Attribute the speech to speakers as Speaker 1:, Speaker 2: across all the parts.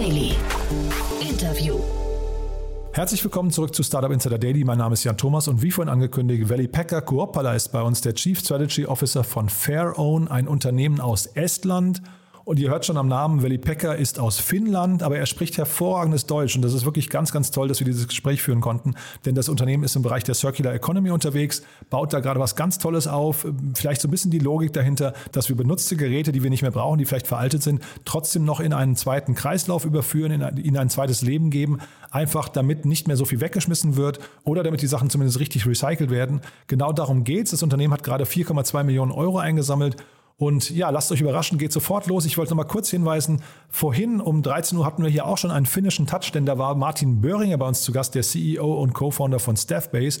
Speaker 1: Daily. Interview.
Speaker 2: Herzlich willkommen zurück zu Startup Insider Daily. Mein Name ist Jan Thomas und wie vorhin angekündigt, Veli Pekka Kuopala ist bei uns der Chief Strategy Officer von Fairown, ein Unternehmen aus Estland. Und ihr hört schon am Namen, Veli Pekka ist aus Finnland, aber er spricht hervorragendes Deutsch. Und das ist wirklich ganz, ganz toll, dass wir dieses Gespräch führen konnten. Denn das Unternehmen ist im Bereich der Circular Economy unterwegs, baut da gerade was ganz Tolles auf. Vielleicht so ein bisschen die Logik dahinter, dass wir benutzte Geräte, die wir nicht mehr brauchen, die vielleicht veraltet sind, trotzdem noch in einen zweiten Kreislauf überführen, in ein, in ein zweites Leben geben. Einfach damit nicht mehr so viel weggeschmissen wird oder damit die Sachen zumindest richtig recycelt werden. Genau darum geht's. Das Unternehmen hat gerade 4,2 Millionen Euro eingesammelt und ja, lasst euch überraschen, geht sofort los. Ich wollte noch mal kurz hinweisen, vorhin um 13 Uhr hatten wir hier auch schon einen finnischen Touch, denn da war Martin Böhringer bei uns zu Gast, der CEO und Co-Founder von Staffbase.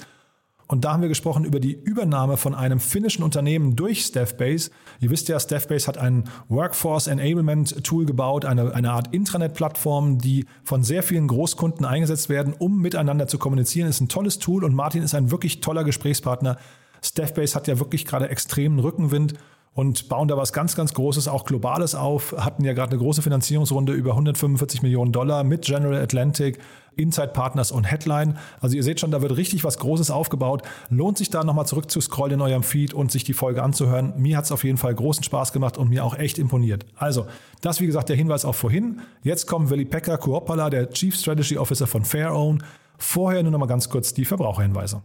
Speaker 2: Und da haben wir gesprochen über die Übernahme von einem finnischen Unternehmen durch Staffbase. Ihr wisst ja, Staffbase hat ein Workforce Enablement Tool gebaut, eine, eine Art Intranet-Plattform, die von sehr vielen Großkunden eingesetzt werden, um miteinander zu kommunizieren. Ist ein tolles Tool und Martin ist ein wirklich toller Gesprächspartner. Staffbase hat ja wirklich gerade extremen Rückenwind und bauen da was ganz, ganz Großes, auch Globales auf. Hatten ja gerade eine große Finanzierungsrunde über 145 Millionen Dollar mit General Atlantic, Inside Partners und Headline. Also ihr seht schon, da wird richtig was Großes aufgebaut. Lohnt sich da nochmal zurück zu scrollen in eurem Feed und sich die Folge anzuhören. Mir hat es auf jeden Fall großen Spaß gemacht und mir auch echt imponiert. Also, das wie gesagt der Hinweis auch vorhin. Jetzt kommt Willi Pekka Kuopala, der Chief Strategy Officer von Fairown. Vorher nur nochmal ganz kurz die Verbraucherhinweise.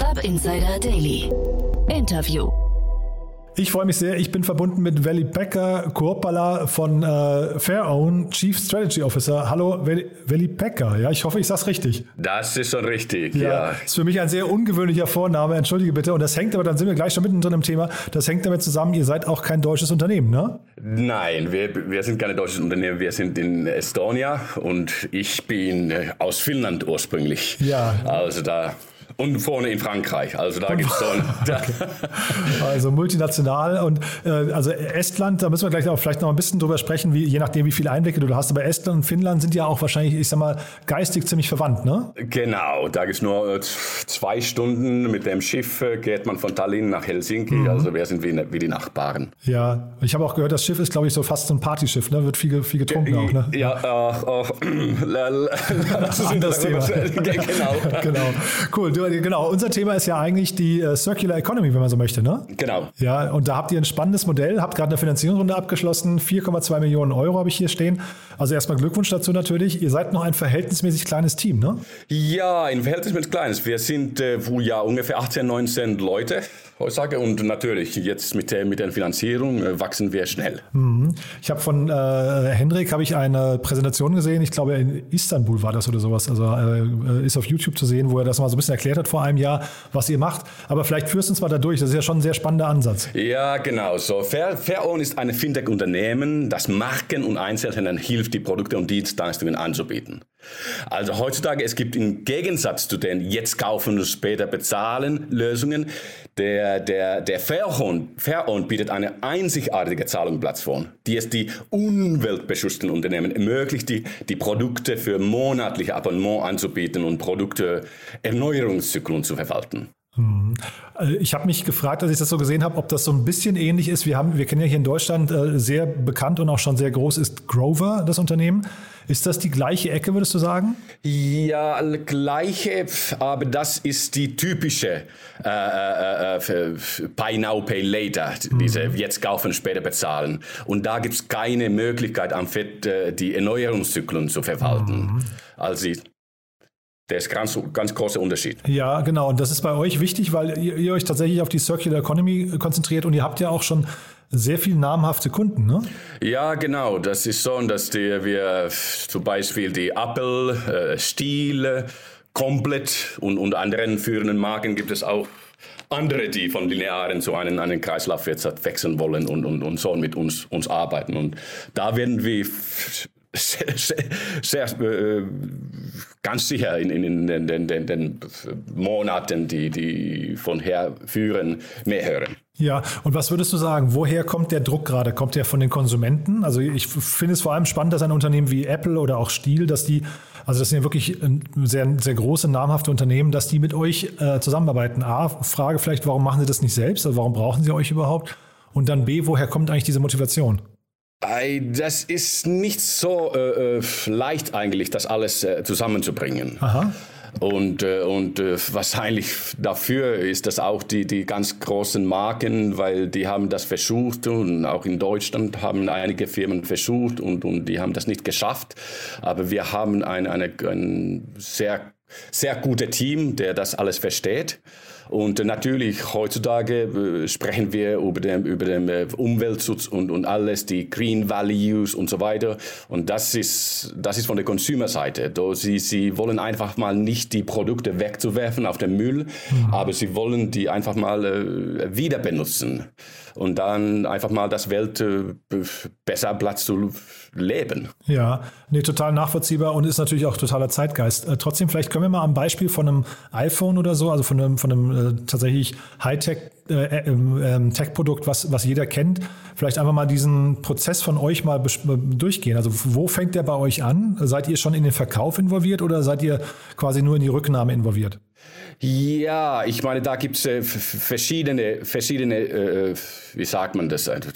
Speaker 1: Startup Insider Daily. Interview.
Speaker 2: Ich freue mich sehr. Ich bin verbunden mit Veli Becker, Kuopala von äh, Fairown, Chief Strategy Officer. Hallo, Veli Becker. Ja, ich hoffe, ich sage es richtig.
Speaker 3: Das ist schon richtig,
Speaker 2: ja,
Speaker 3: ja.
Speaker 2: Ist für mich ein sehr ungewöhnlicher Vorname, entschuldige bitte. Und das hängt aber, dann sind wir gleich schon mittendrin im Thema, das hängt damit zusammen, ihr seid auch kein deutsches Unternehmen, ne?
Speaker 3: Nein, wir, wir sind kein deutsches Unternehmen, wir sind in Estonia und ich bin äh, aus Finnland ursprünglich.
Speaker 2: Ja.
Speaker 3: Also da und vorne in Frankreich. Also da gibt es
Speaker 2: okay. Also multinational und äh, also Estland, da müssen wir gleich auch vielleicht noch ein bisschen drüber sprechen, wie, je nachdem, wie viele Einblicke du hast. Aber Estland und Finnland sind ja auch wahrscheinlich, ich sag mal, geistig ziemlich verwandt, ne?
Speaker 3: Genau, da gibt es nur äh, zwei Stunden mit dem Schiff, äh, geht man von Tallinn nach Helsinki. Mhm. Also wir sind wie, wie, die Nachbarn.
Speaker 2: Ja, ich habe auch gehört, das Schiff ist, glaube ich, so fast so ein Partyschiff, ne? Wird viel, viel getrunken
Speaker 3: ja,
Speaker 2: auch, ne?
Speaker 3: Ja, äh, äh,
Speaker 2: das ist das Thema. genau. genau. Cool. Du, genau, unser Thema ist ja eigentlich die äh, Circular Economy, wenn man so möchte, ne?
Speaker 3: Genau.
Speaker 2: Ja, und da habt ihr ein spannendes Modell, habt gerade eine Finanzierungsrunde abgeschlossen, 4,2 Millionen Euro habe ich hier stehen. Also erstmal Glückwunsch dazu natürlich. Ihr seid noch ein verhältnismäßig kleines Team, ne?
Speaker 3: Ja, ein verhältnismäßig kleines. Wir sind äh, ja ungefähr 18, 19 Leute heutzutage und natürlich jetzt mit der, mit der Finanzierung äh, wachsen wir schnell.
Speaker 2: Mhm. Ich habe von äh, Hendrik habe ich eine Präsentation gesehen, ich glaube in Istanbul war das oder sowas, also äh, ist auf YouTube zu sehen, wo er das mal so ein bisschen erklärt hat vor einem Jahr, was ihr macht. Aber vielleicht führst du uns mal da durch. Das ist ja schon ein sehr spannender Ansatz.
Speaker 3: Ja, genau. So, Fair, Fairown ist ein Fintech-Unternehmen, das Marken und Einzelhändlern hilft, die Produkte und Dienstleistungen anzubieten. Also heutzutage, es gibt im Gegensatz zu den jetzt kaufen und später bezahlen Lösungen, der, der, der Fairhome, Fairhome bietet eine einzigartige Zahlungsplattform, die es die umweltbeschützten Unternehmen ermöglicht, die, die Produkte für monatliche Abonnement anzubieten und Produkte Erneuerungszyklen zu verwalten.
Speaker 2: Mhm. Äh, ich habe mich gefragt, als ich das so gesehen habe, ob das so ein bisschen ähnlich ist. Wir, haben, wir kennen ja hier in Deutschland äh, sehr bekannt und auch schon sehr groß ist Grover, das Unternehmen. Ist das die gleiche Ecke, würdest du sagen?
Speaker 3: Ja, gleiche, aber das ist die typische äh, äh, äh Buy Now, Pay Later, diese mhm. jetzt kaufen, später bezahlen. Und da gibt es keine Möglichkeit, am Fett die Erneuerungszyklen zu verwalten. Mhm. Also der ist ganz, ganz großer Unterschied.
Speaker 2: Ja, genau. Und das ist bei euch wichtig, weil ihr, ihr, euch tatsächlich auf die Circular Economy konzentriert und ihr habt ja auch schon sehr viele namhafte Kunden, ne?
Speaker 3: Ja, genau. Das ist so, dass die, wir zum Beispiel die Apple, äh, Stiel, Komplett und, und anderen führenden Marken gibt es auch andere, die von linearen zu einem, einem Kreislaufwirtschaft wechseln wollen und, und, und so mit uns, uns arbeiten. Und da werden wir sehr, sehr, sehr äh, ganz sicher in, in, in den, den, den, Monaten, die, die von her führen, mehr hören.
Speaker 2: Ja, und was würdest du sagen? Woher kommt der Druck gerade? Kommt der von den Konsumenten? Also ich finde es vor allem spannend, dass ein Unternehmen wie Apple oder auch Stiel, dass die, also das sind ja wirklich sehr, sehr große, namhafte Unternehmen, dass die mit euch äh, zusammenarbeiten. A, Frage vielleicht, warum machen sie das nicht selbst? Also warum brauchen sie euch überhaupt? Und dann B, woher kommt eigentlich diese Motivation?
Speaker 3: Das ist nicht so äh, äh, leicht eigentlich, das alles äh, zusammenzubringen.
Speaker 2: Aha.
Speaker 3: Und, äh, und äh, wahrscheinlich dafür ist das auch die, die ganz großen Marken, weil die haben das versucht und auch in Deutschland haben einige Firmen versucht und, und die haben das nicht geschafft. Aber wir haben ein, eine, ein sehr, sehr gutes Team, der das alles versteht. Und natürlich heutzutage äh, sprechen wir über den, über den äh, Umweltschutz und, und alles, die Green Values und so weiter. Und das ist, das ist von der Consumer-Seite. Sie, sie wollen einfach mal nicht die Produkte wegzuwerfen auf den Müll, mhm. aber sie wollen die einfach mal äh, wieder benutzen und dann einfach mal das Welt besser Platz zu leben.
Speaker 2: Ja, nee, total nachvollziehbar und ist natürlich auch totaler Zeitgeist. Äh, trotzdem, vielleicht können wir mal am Beispiel von einem iPhone oder so, also von einem, von einem äh, tatsächlich Hightech äh, äh, ähm, Tech-Produkt, was, was jeder kennt, vielleicht einfach mal diesen Prozess von euch mal durchgehen. Also wo fängt der bei euch an? Seid ihr schon in den Verkauf involviert oder seid ihr quasi nur in die Rücknahme involviert?
Speaker 3: Ja, ich meine, da gibt es äh, verschiedene, verschiedene äh, wie sagt man das? Also,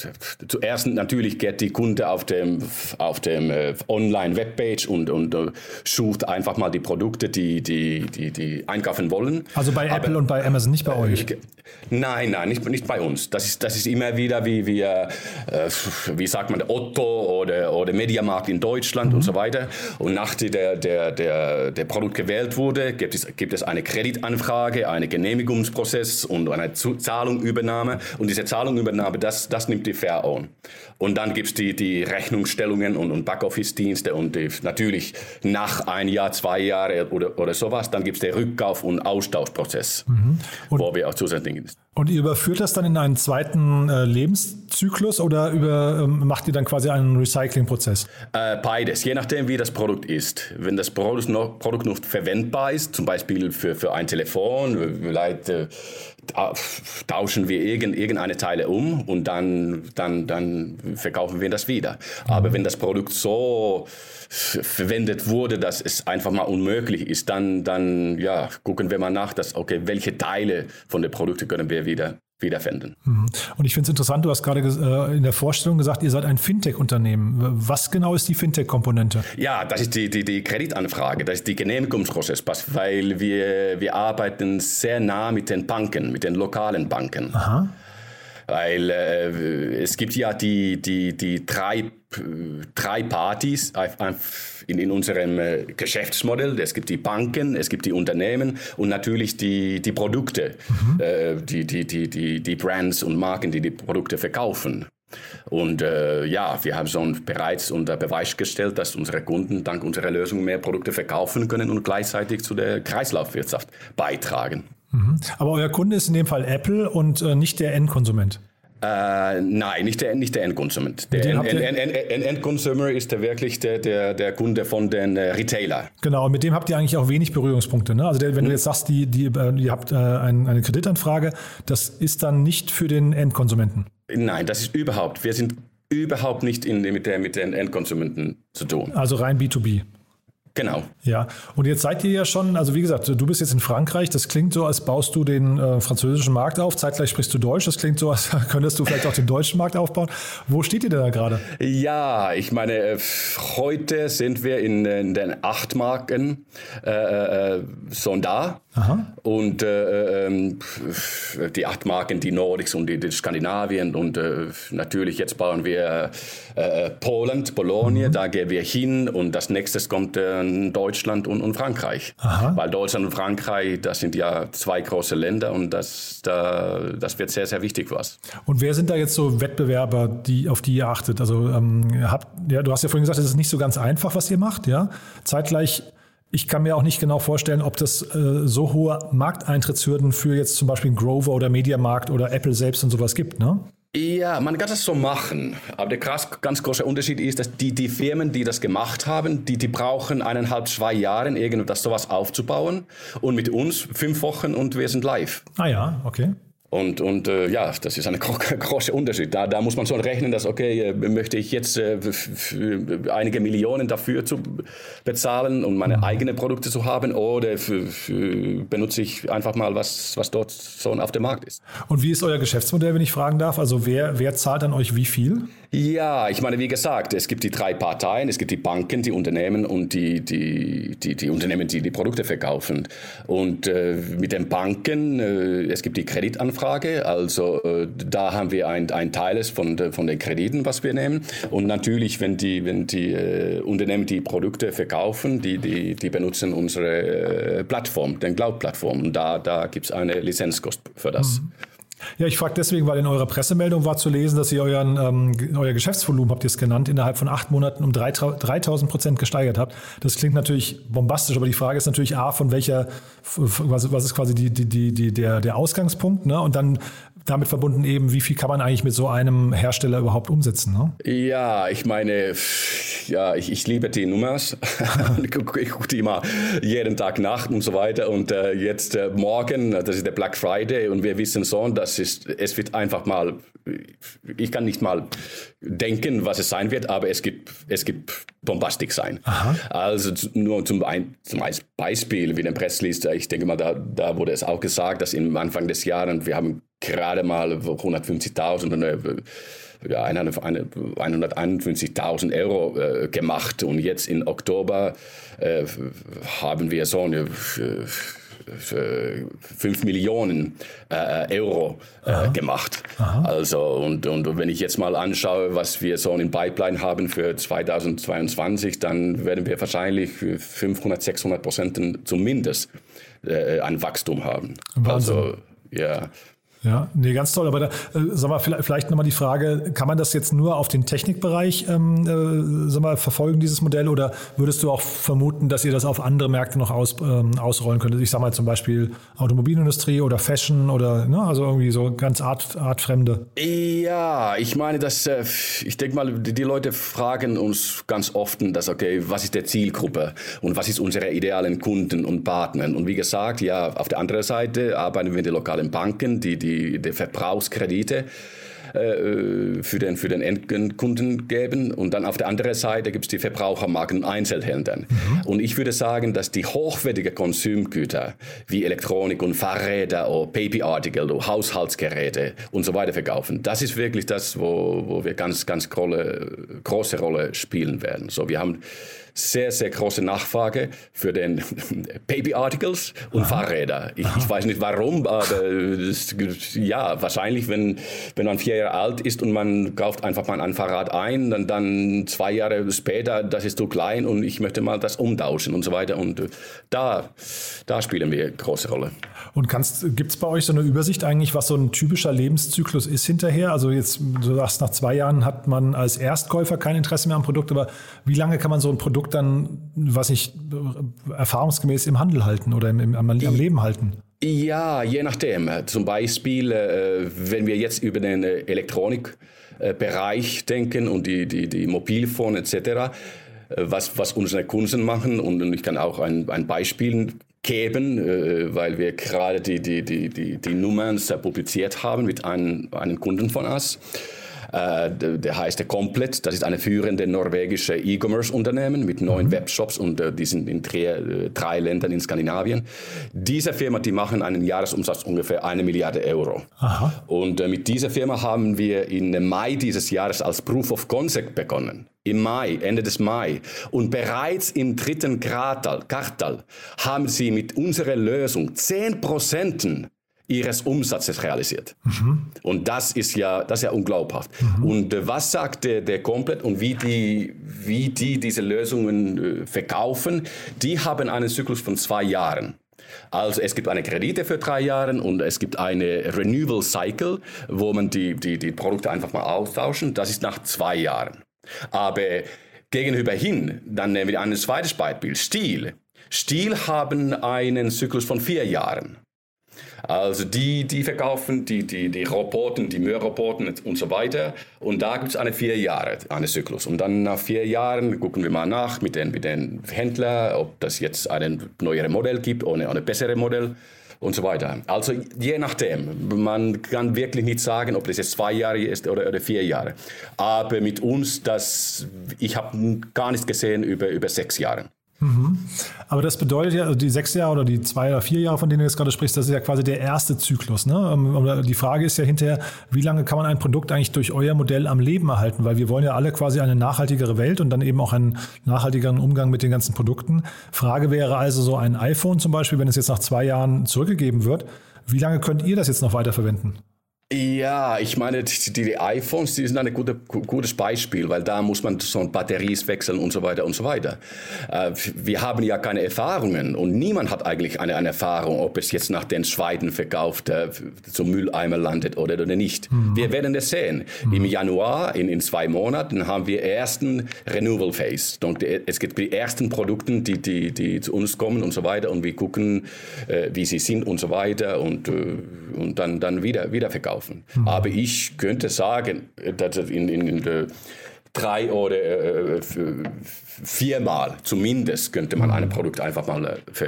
Speaker 3: zuerst natürlich geht die Kunde auf dem, auf dem äh, Online-Webpage und, und äh, sucht einfach mal die Produkte, die, die, die, die einkaufen wollen.
Speaker 2: Also bei Aber, Apple und bei Amazon, nicht bei euch?
Speaker 3: Nein, nein, nicht, nicht bei uns. Das ist, das ist immer wieder wie, äh, wie sagt man, Otto oder, oder Mediamarkt in Deutschland mhm. und so weiter. Und nachdem der, der, der, der Produkt gewählt wurde, gibt es, gibt es eine Kreditanfrage, einen Genehmigungsprozess und eine Zahlungübernahme. Und diese Zahlungübernahme, das, das nimmt die Fair Own. Und dann gibt es die, die Rechnungsstellungen und, und Backoffice-Dienste und die, natürlich nach ein Jahr, zwei Jahre oder, oder sowas, dann gibt es den Rückkauf- und Austauschprozess, mhm. und, wo wir auch zusätzlich
Speaker 2: und ihr überführt das dann in einen zweiten äh, Lebenszyklus oder über, ähm, macht ihr dann quasi einen Recyclingprozess?
Speaker 3: Äh, beides, je nachdem, wie das Produkt ist. Wenn das Produkt noch, Produkt noch verwendbar ist, zum Beispiel für, für ein Telefon, vielleicht äh, tauschen wir irgend, irgendeine Teile um und dann, dann, dann verkaufen wir das wieder. Aber wenn das Produkt so verwendet wurde, dass es einfach mal unmöglich ist, dann, dann ja, gucken wir mal nach, dass, okay, welche Teile von den Produkten können wir wieder wiederfinden.
Speaker 2: Mhm. Und ich finde es interessant, du hast gerade äh, in der Vorstellung gesagt, ihr seid ein Fintech-Unternehmen. Was genau ist die Fintech-Komponente?
Speaker 3: Ja, das ist die, die, die Kreditanfrage, das ist die Genehmigungsprozess, weil wir, wir arbeiten sehr nah mit den Banken, mit den lokalen Banken.
Speaker 2: Aha.
Speaker 3: Weil äh, es gibt ja die, die, die drei, drei Partys in, in unserem äh, Geschäftsmodell. Es gibt die Banken, es gibt die Unternehmen und natürlich die, die Produkte, mhm. äh, die, die, die, die, die Brands und Marken, die die Produkte verkaufen. Und äh, ja, wir haben schon bereits unter Beweis gestellt, dass unsere Kunden dank unserer Lösung mehr Produkte verkaufen können und gleichzeitig zu der Kreislaufwirtschaft beitragen.
Speaker 2: Mhm. Aber euer Kunde ist in dem Fall Apple und äh, nicht der Endkonsument.
Speaker 3: Äh, nein, nicht der, nicht der Endkonsument. Der End, End, End, Endconsumer ist der wirklich der, der, der Kunde von den äh, Retailer.
Speaker 2: Genau, und mit dem habt ihr eigentlich auch wenig Berührungspunkte. Ne? Also der, wenn hm. du jetzt sagst, die, die, äh, ihr habt äh, ein, eine Kreditanfrage, das ist dann nicht für den Endkonsumenten.
Speaker 3: Nein, das ist überhaupt. Wir sind überhaupt nicht in, mit, der, mit den Endkonsumenten zu tun.
Speaker 2: Also rein B2B.
Speaker 3: Genau.
Speaker 2: Ja, und jetzt seid ihr ja schon, also wie gesagt, du bist jetzt in Frankreich, das klingt so, als baust du den äh, französischen Markt auf, zeitgleich sprichst du Deutsch, das klingt so, als könntest du vielleicht auch den deutschen Markt aufbauen. Wo steht ihr denn da gerade?
Speaker 3: Ja, ich meine, äh, heute sind wir in, in den acht Marken äh, äh, so da. Aha. Und äh, ähm, die acht Marken, die Nordics und die, die Skandinavien und äh, natürlich jetzt bauen wir äh, Polen, Bologna, mhm. da gehen wir hin und das nächste kommt äh, Deutschland und, und Frankreich. Aha. Weil Deutschland und Frankreich, das sind ja zwei große Länder und das, da, das wird sehr, sehr wichtig uns.
Speaker 2: Und wer sind da jetzt so Wettbewerber, die, auf die ihr achtet? Also ähm, habt, ja, du hast ja vorhin gesagt, es ist nicht so ganz einfach, was ihr macht, ja. Zeitgleich ich kann mir auch nicht genau vorstellen, ob das äh, so hohe Markteintrittshürden für jetzt zum Beispiel Grover oder Mediamarkt oder Apple selbst und sowas gibt, ne?
Speaker 3: Ja, man kann das so machen. Aber der krass, ganz große Unterschied ist, dass die, die Firmen, die das gemacht haben, die, die brauchen eineinhalb, zwei Jahre, irgendwas sowas aufzubauen. Und mit uns fünf Wochen und wir sind live.
Speaker 2: Ah ja, okay.
Speaker 3: Und, und äh, ja, das ist ein großer Unterschied. Da, da muss man schon rechnen, dass, okay, äh, möchte ich jetzt äh, einige Millionen dafür zu bezahlen, um meine mhm. eigenen Produkte zu haben, oder benutze ich einfach mal, was, was dort so auf dem Markt ist.
Speaker 2: Und wie ist euer Geschäftsmodell, wenn ich fragen darf? Also wer, wer zahlt an euch wie viel?
Speaker 3: Ja, ich meine, wie gesagt, es gibt die drei Parteien. Es gibt die Banken, die Unternehmen und die, die, die, die Unternehmen, die die Produkte verkaufen. Und äh, mit den Banken, äh, es gibt die Kreditanfrage. Also äh, da haben wir ein, ein Teil von, von den Krediten, was wir nehmen. Und natürlich, wenn die, wenn die äh, Unternehmen die Produkte verkaufen, die, die, die benutzen unsere äh, Plattform, den Cloud-Plattform. Und da, da gibt es eine Lizenzkost für das. Mhm.
Speaker 2: Ja, ich frage deswegen, weil in eurer Pressemeldung war zu lesen, dass ihr euren, ähm, euer Geschäftsvolumen, habt ihr es genannt, innerhalb von acht Monaten um 3000 Prozent gesteigert habt. Das klingt natürlich bombastisch, aber die Frage ist natürlich A, von welcher, was, ist quasi die, die, die, der, der Ausgangspunkt, ne? Und dann damit verbunden eben, wie viel kann man eigentlich mit so einem Hersteller überhaupt umsetzen? Ne?
Speaker 3: Ja, ich meine, ja, ich, ich liebe die Nummers. ich gucke guck die immer jeden Tag Nacht und so weiter. Und äh, jetzt äh, morgen, das ist der Black Friday und wir wissen so, dass es, es wird einfach mal, ich kann nicht mal denken, was es sein wird, aber es gibt, es gibt Bombastik sein. Aha. Also nur zum, ein, zum Beispiel, wie der Pressliest, ich denke mal, da, da wurde es auch gesagt, dass im Anfang des Jahres, wir haben gerade mal 150.000 oder ja, 151.000 Euro äh, gemacht und jetzt im Oktober äh, haben wir so eine 5 Millionen äh, Euro äh, gemacht. Aha. Also, und, und wenn ich jetzt mal anschaue, was wir so in Pipeline haben für 2022, dann werden wir wahrscheinlich 500, 600 Prozent zumindest äh, an Wachstum haben.
Speaker 2: Wahnsinn. Also, ja. Ja, nee, ganz toll. Aber da, äh, sag mal, vielleicht, vielleicht nochmal die Frage, kann man das jetzt nur auf den Technikbereich ähm, äh, sag mal, verfolgen, dieses Modell, oder würdest du auch vermuten, dass ihr das auf andere Märkte noch aus, ähm, ausrollen könntet? Ich sag mal zum Beispiel Automobilindustrie oder Fashion oder ne, also irgendwie so ganz art, artfremde.
Speaker 3: Ja, ich meine, dass äh, ich denke mal, die, Leute fragen uns ganz oft, dass okay, was ist der Zielgruppe und was ist unsere idealen Kunden und Partner? Und wie gesagt, ja, auf der anderen Seite arbeiten wir mit den lokalen Banken, die die die, die Verbrauchskredite äh, für den, für den Endkunden geben. Und dann auf der anderen Seite gibt es die Verbrauchermarken und Einzelhändler. Mhm. Und ich würde sagen, dass die hochwertigen Konsumgüter wie Elektronik und Fahrräder oder Babyartikel oder Haushaltsgeräte und so weiter verkaufen, das ist wirklich das, wo, wo wir ganz, ganz große, große Rolle spielen werden. So, wir haben sehr, sehr große Nachfrage für den Baby Articles und Aha. Fahrräder. Ich, ich, weiß nicht warum, aber das, ja, wahrscheinlich, wenn, wenn man vier Jahre alt ist und man kauft einfach mal ein Fahrrad ein, dann, dann zwei Jahre später, das ist zu klein und ich möchte mal das umtauschen und so weiter. Und äh, da, da spielen wir eine große Rolle.
Speaker 2: Und gibt es bei euch so eine Übersicht eigentlich, was so ein typischer Lebenszyklus ist hinterher? Also jetzt, du sagst, nach zwei Jahren hat man als Erstkäufer kein Interesse mehr am Produkt, aber wie lange kann man so ein Produkt Produkt dann, was ich erfahrungsgemäß im Handel halten oder im, im am, am Leben halten?
Speaker 3: Ja, je nachdem. Zum Beispiel, äh, wenn wir jetzt über den äh, Elektronikbereich denken und die, die, die Mobilfone etc., äh, was, was unsere Kunden machen, und ich kann auch ein, ein Beispiel geben, weil wir gerade die, die, die, die, die Nummern publiziert haben mit einem, einem Kunden von uns. Äh, der heißt Komplett. Das ist eine führende norwegische E-Commerce-Unternehmen mit neun mhm. Webshops und äh, die sind in drei, äh, drei, Ländern in Skandinavien. Diese Firma, die machen einen Jahresumsatz ungefähr eine Milliarde Euro. Aha. Und äh, mit dieser Firma haben wir im Mai dieses Jahres als Proof of Concept begonnen im Mai, Ende des Mai. Und bereits im dritten Quartal, Quartal haben sie mit unserer Lösung 10 Prozent ihres Umsatzes realisiert. Mhm. Und das ist ja, das ist ja unglaubhaft. Mhm. Und äh, was sagt der, der komplett und wie die, wie die diese Lösungen äh, verkaufen? Die haben einen Zyklus von zwei Jahren. Also es gibt eine Kredite für drei Jahre und es gibt eine Renewal Cycle, wo man die, die, die Produkte einfach mal austauschen. Das ist nach zwei Jahren. Aber gegenüber hin, dann nehmen wir ein zweites Beispiel, Stil. Stil haben einen Zyklus von vier Jahren. Also die, die verkaufen die, die, die Rapporten, die Müllrapporten und so weiter. Und da gibt es eine vier Jahre, einen Zyklus. Und dann nach vier Jahren gucken wir mal nach mit den, mit den Händlern, ob das jetzt ein neueres Modell gibt oder ein besseres Modell und so weiter. Also je nachdem. Man kann wirklich nicht sagen, ob das jetzt zwei Jahre ist oder, oder vier Jahre. Aber mit uns, das, ich habe gar nichts gesehen über, über sechs Jahre.
Speaker 2: Mhm. Aber das bedeutet ja, also die sechs Jahre oder die zwei oder vier Jahre, von denen du jetzt gerade sprichst, das ist ja quasi der erste Zyklus. Ne? Ähm, die Frage ist ja hinterher, wie lange kann man ein Produkt eigentlich durch euer Modell am Leben erhalten? Weil wir wollen ja alle quasi eine nachhaltigere Welt und dann eben auch einen nachhaltigeren Umgang mit den ganzen Produkten. Frage wäre also so ein iPhone zum Beispiel, wenn es jetzt nach zwei Jahren zurückgegeben wird, wie lange könnt ihr das jetzt noch weiterverwenden?
Speaker 3: Ja, ich meine, die, die iPhones, die sind ein gute, gutes Beispiel, weil da muss man so Batteries wechseln und so weiter und so weiter. Äh, wir haben ja keine Erfahrungen und niemand hat eigentlich eine, eine Erfahrung, ob es jetzt nach den zweiten verkauft äh, zum Mülleimer landet oder, oder nicht. Mhm. Wir werden es sehen. Mhm. Im Januar, in, in zwei Monaten, haben wir ersten Renewal Phase. Donc, es gibt die ersten Produkte, die, die, die zu uns kommen und so weiter und wir gucken, äh, wie sie sind und so weiter und, äh, und dann, dann wieder, wieder verkaufen kaufen. Mhm. Aber ich könnte sagen, dass in, in, in drei oder äh, viermal zumindest könnte man ein Produkt einfach mal äh, ver,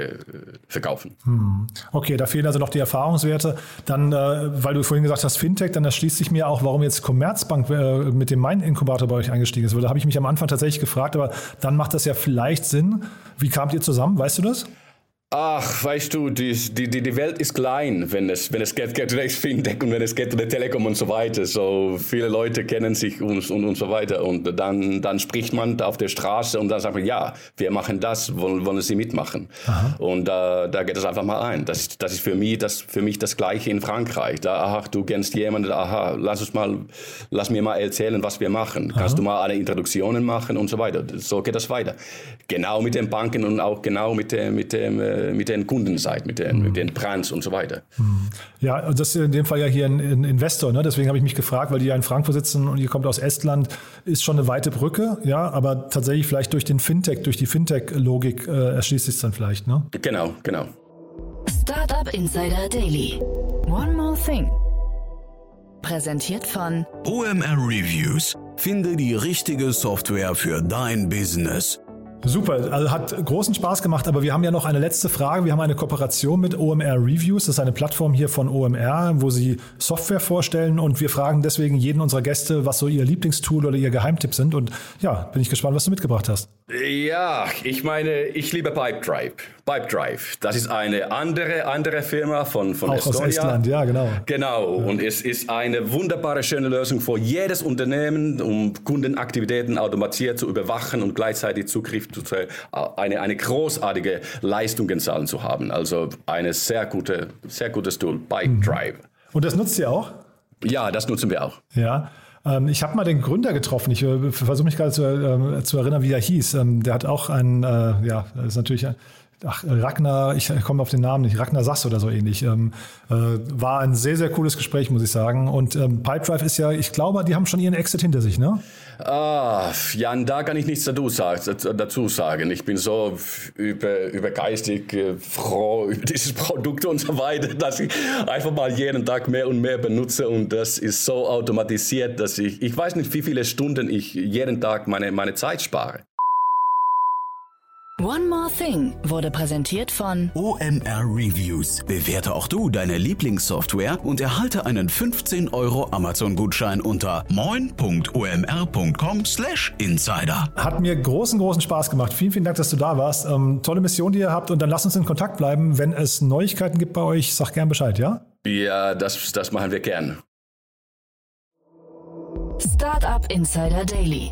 Speaker 3: verkaufen.
Speaker 2: Hm. Okay, da fehlen also noch die Erfahrungswerte. Dann, äh, weil du vorhin gesagt hast, Fintech, dann erschließt sich mir auch, warum jetzt Commerzbank äh, mit dem Main-Inkubator bei euch eingestiegen ist. Weil da habe ich mich am Anfang tatsächlich gefragt, aber dann macht das ja vielleicht Sinn. Wie kamt ihr zusammen? Weißt du das?
Speaker 3: Ach, weißt du, die, die, die Welt ist klein, wenn es, wenn es geht, geht um Fintech und wenn es geht die Telekom und so weiter. So viele Leute kennen sich und, und, und so weiter. Und dann, dann spricht man auf der Straße und dann sagt man, ja, wir machen das, wollen, wollen Sie mitmachen? Aha. Und äh, da geht es einfach mal ein. Das, das ist für mich das, für mich das Gleiche in Frankreich. Da, ach, du kennst jemanden, aha, lass uns mal, lass mir mal erzählen, was wir machen. Aha. Kannst du mal eine Introduktion machen und so weiter. So geht das weiter. Genau mit den Banken und auch genau mit dem, mit dem äh, mit den Kunden seid, mit den, mhm. mit den Brands und so weiter.
Speaker 2: Mhm. Ja, das ist in dem Fall ja hier ein, ein Investor, ne? deswegen habe ich mich gefragt, weil die ja in Frankfurt sitzen und ihr kommt aus Estland, ist schon eine weite Brücke, ja, aber tatsächlich vielleicht durch den Fintech, durch die Fintech-Logik äh, erschließt sich dann vielleicht, ne?
Speaker 3: Genau, genau.
Speaker 1: Startup Insider Daily. One more thing. Präsentiert von
Speaker 4: OMR Reviews. Finde die richtige Software für dein Business.
Speaker 2: Super, also hat großen Spaß gemacht, aber wir haben ja noch eine letzte Frage. Wir haben eine Kooperation mit OMR Reviews, das ist eine Plattform hier von OMR, wo sie Software vorstellen und wir fragen deswegen jeden unserer Gäste, was so ihr Lieblingstool oder ihr Geheimtipp sind und ja, bin ich gespannt, was du mitgebracht hast.
Speaker 3: Ja, ich meine, ich liebe Pipedrive. Pipedrive, das ist eine andere, andere Firma von, von
Speaker 2: Auch
Speaker 3: Estonia.
Speaker 2: aus Estland, ja, genau.
Speaker 3: Genau, ja. und es ist eine wunderbare, schöne Lösung für jedes Unternehmen, um Kundenaktivitäten automatisiert zu überwachen und gleichzeitig Zugriff zu eine, eine großartige Leistungszahlen zu haben. Also eine sehr gute, sehr gutes Tool, Pipedrive. Mhm.
Speaker 2: Und das nutzt ihr auch?
Speaker 3: Ja, das nutzen wir auch.
Speaker 2: Ja. Ähm, ich habe mal den Gründer getroffen. Ich äh, versuche mich gerade zu, äh, zu, erinnern, wie er hieß. Ähm, der hat auch ein, äh, ja, das ist natürlich ein, ach, Ragnar, ich komme auf den Namen nicht, Ragnar Sass oder so ähnlich. Ähm, äh, war ein sehr, sehr cooles Gespräch, muss ich sagen. Und ähm, Pipedrive ist ja, ich glaube, die haben schon ihren Exit hinter sich, ne?
Speaker 3: Ah, Jan, da kann ich nichts dazu sagen. Ich bin so über, übergeistig äh, froh über dieses Produkt und so weiter, dass ich einfach mal jeden Tag mehr und mehr benutze und das ist so automatisiert, dass ich, ich weiß nicht, wie viele Stunden ich jeden Tag meine, meine Zeit spare.
Speaker 1: One More Thing wurde präsentiert von
Speaker 4: OMR Reviews. Bewerte auch du deine Lieblingssoftware und erhalte einen 15 Euro Amazon-Gutschein unter moin.omr.com/insider.
Speaker 2: Hat mir großen, großen Spaß gemacht. Vielen, vielen Dank, dass du da warst. Ähm, tolle Mission, die ihr habt und dann lasst uns in Kontakt bleiben. Wenn es Neuigkeiten gibt bei euch, sag gern Bescheid, ja?
Speaker 3: Ja, das, das machen wir gern.
Speaker 1: Startup Insider Daily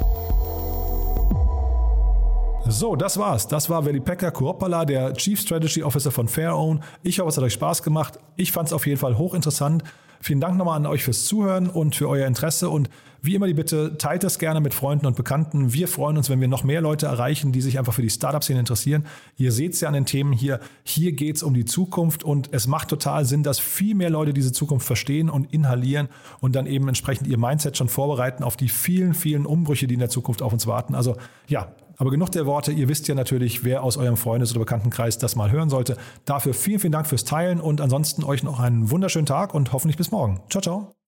Speaker 2: So, das war's. Das war Pekka Kuopala, der Chief Strategy Officer von FairOwn. Ich hoffe, es hat euch Spaß gemacht. Ich fand es auf jeden Fall hochinteressant. Vielen Dank nochmal an euch fürs Zuhören und für euer Interesse. Und wie immer die Bitte, teilt das gerne mit Freunden und Bekannten. Wir freuen uns, wenn wir noch mehr Leute erreichen, die sich einfach für die Startup-Szene interessieren. Ihr seht es ja an den Themen hier. Hier geht es um die Zukunft und es macht total Sinn, dass viel mehr Leute diese Zukunft verstehen und inhalieren und dann eben entsprechend ihr Mindset schon vorbereiten auf die vielen, vielen Umbrüche, die in der Zukunft auf uns warten. Also ja, aber genug der Worte. Ihr wisst ja natürlich, wer aus eurem Freundes- oder Bekanntenkreis das mal hören sollte. Dafür vielen, vielen Dank fürs Teilen und ansonsten euch noch einen wunderschönen Tag und hoffentlich bis morgen. Ciao, ciao.